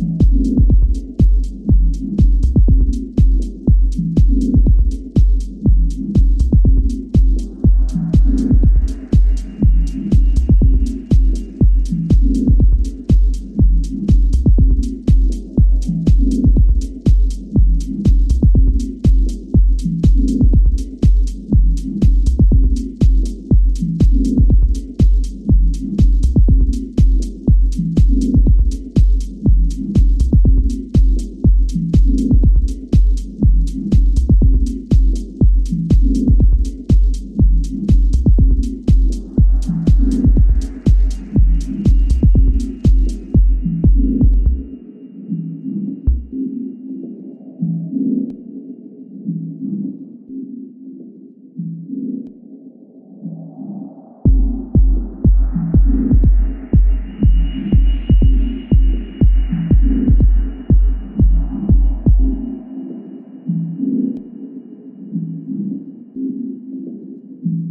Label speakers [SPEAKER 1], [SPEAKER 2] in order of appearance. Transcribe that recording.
[SPEAKER 1] うん。